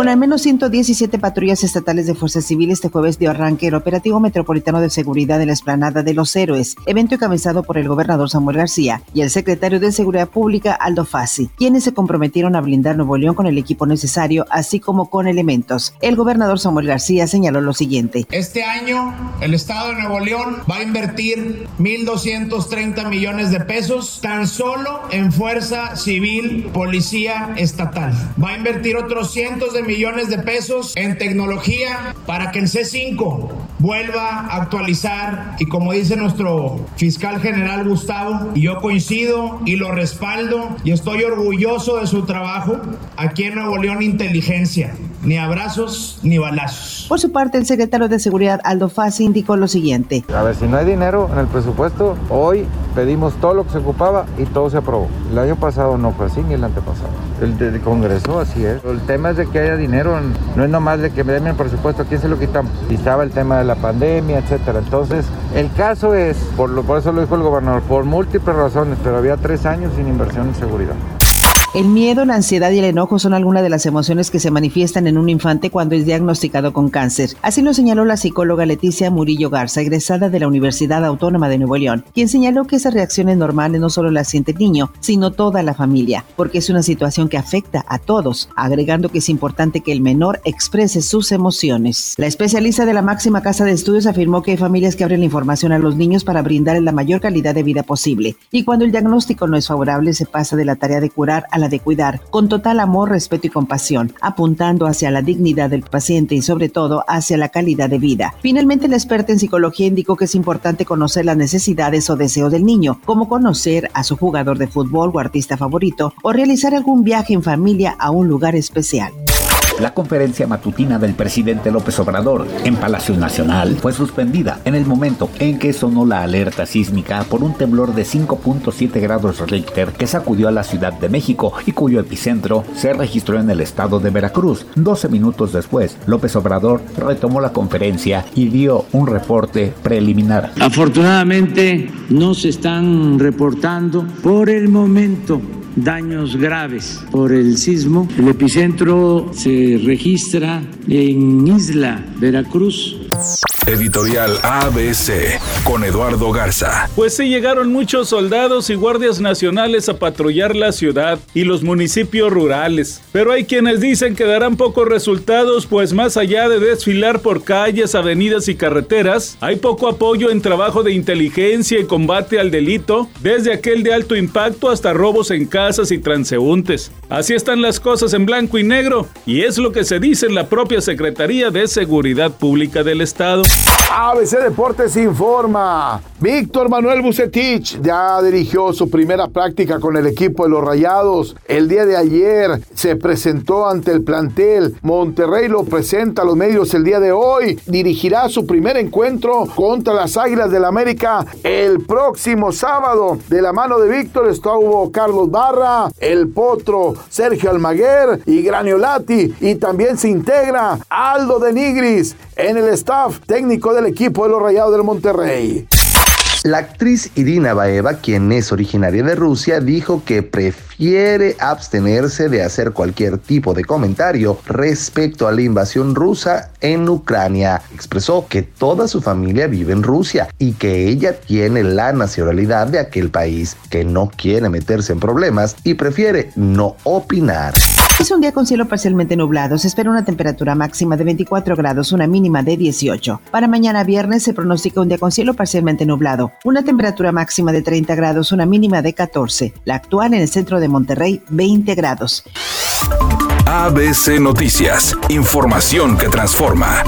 Con al menos 117 patrullas estatales de Fuerza Civil, este jueves dio arranque el Operativo Metropolitano de Seguridad de la Esplanada de los Héroes, evento encabezado por el gobernador Samuel García y el secretario de Seguridad Pública Aldo Fassi, quienes se comprometieron a blindar Nuevo León con el equipo necesario, así como con elementos. El gobernador Samuel García señaló lo siguiente. Este año, el Estado de Nuevo León va a invertir 1.230 millones de pesos tan solo en Fuerza Civil, Policía Estatal. Va a invertir otros cientos de millones de pesos en tecnología para que el C5 vuelva a actualizar. Y como dice nuestro fiscal general Gustavo, y yo coincido y lo respaldo y estoy orgulloso de su trabajo aquí en Nuevo León Inteligencia ni abrazos ni balazos. Por su parte, el secretario de Seguridad Aldo Fassi indicó lo siguiente. A ver, si no hay dinero en el presupuesto, hoy pedimos todo lo que se ocupaba y todo se aprobó. El año pasado no fue así, ni el antepasado. El del Congreso así es. El tema es de que haya dinero, no es nomás de que me den el presupuesto, quién se lo quitamos? Y estaba el tema de la pandemia, etcétera. Entonces, el caso es, por, lo, por eso lo dijo el gobernador, por múltiples razones, pero había tres años sin inversión en seguridad. El miedo, la ansiedad y el enojo son algunas de las emociones que se manifiestan en un infante cuando es diagnosticado con cáncer. Así lo señaló la psicóloga Leticia Murillo Garza, egresada de la Universidad Autónoma de Nuevo León, quien señaló que esas reacciones normales no solo las siente el niño, sino toda la familia, porque es una situación que afecta a todos, agregando que es importante que el menor exprese sus emociones. La especialista de la máxima casa de estudios afirmó que hay familias que abren la información a los niños para brindarles la mayor calidad de vida posible, y cuando el diagnóstico no es favorable se pasa de la tarea de curar a la de cuidar, con total amor, respeto y compasión, apuntando hacia la dignidad del paciente y sobre todo hacia la calidad de vida. Finalmente, la experta en psicología indicó que es importante conocer las necesidades o deseos del niño, como conocer a su jugador de fútbol o artista favorito o realizar algún viaje en familia a un lugar especial. La conferencia matutina del presidente López Obrador en Palacio Nacional fue suspendida en el momento en que sonó la alerta sísmica por un temblor de 5.7 grados Richter que sacudió a la Ciudad de México y cuyo epicentro se registró en el estado de Veracruz. 12 minutos después, López Obrador retomó la conferencia y dio un reporte preliminar. Afortunadamente no se están reportando por el momento daños graves por el sismo. El epicentro se registra en Isla Veracruz. Editorial ABC con Eduardo Garza. Pues sí llegaron muchos soldados y guardias nacionales a patrullar la ciudad y los municipios rurales. Pero hay quienes dicen que darán pocos resultados, pues más allá de desfilar por calles, avenidas y carreteras, hay poco apoyo en trabajo de inteligencia y combate al delito, desde aquel de alto impacto hasta robos en casas y transeúntes. Así están las cosas en blanco y negro, y es lo que se dice en la propia Secretaría de Seguridad Pública del Estado. ABC Deportes informa. Víctor Manuel Bucetich ya dirigió su primera práctica con el equipo de los Rayados. El día de ayer se presentó ante el plantel. Monterrey lo presenta a los medios el día de hoy. Dirigirá su primer encuentro contra las Águilas del la América el próximo sábado. De la mano de Víctor estuvo Carlos Barra, el Potro, Sergio Almaguer y Graniolati. Y también se integra Aldo de Nigris en el staff técnico del equipo de los Rayados del Monterrey. La actriz Irina Baeva, quien es originaria de Rusia, dijo que prefiere abstenerse de hacer cualquier tipo de comentario respecto a la invasión rusa en Ucrania. Expresó que toda su familia vive en Rusia y que ella tiene la nacionalidad de aquel país, que no quiere meterse en problemas y prefiere no opinar. Es un día con cielo parcialmente nublado. Se espera una temperatura máxima de 24 grados, una mínima de 18. Para mañana viernes se pronostica un día con cielo parcialmente nublado. Una temperatura máxima de 30 grados, una mínima de 14. La actual en el centro de Monterrey, 20 grados. ABC Noticias. Información que transforma.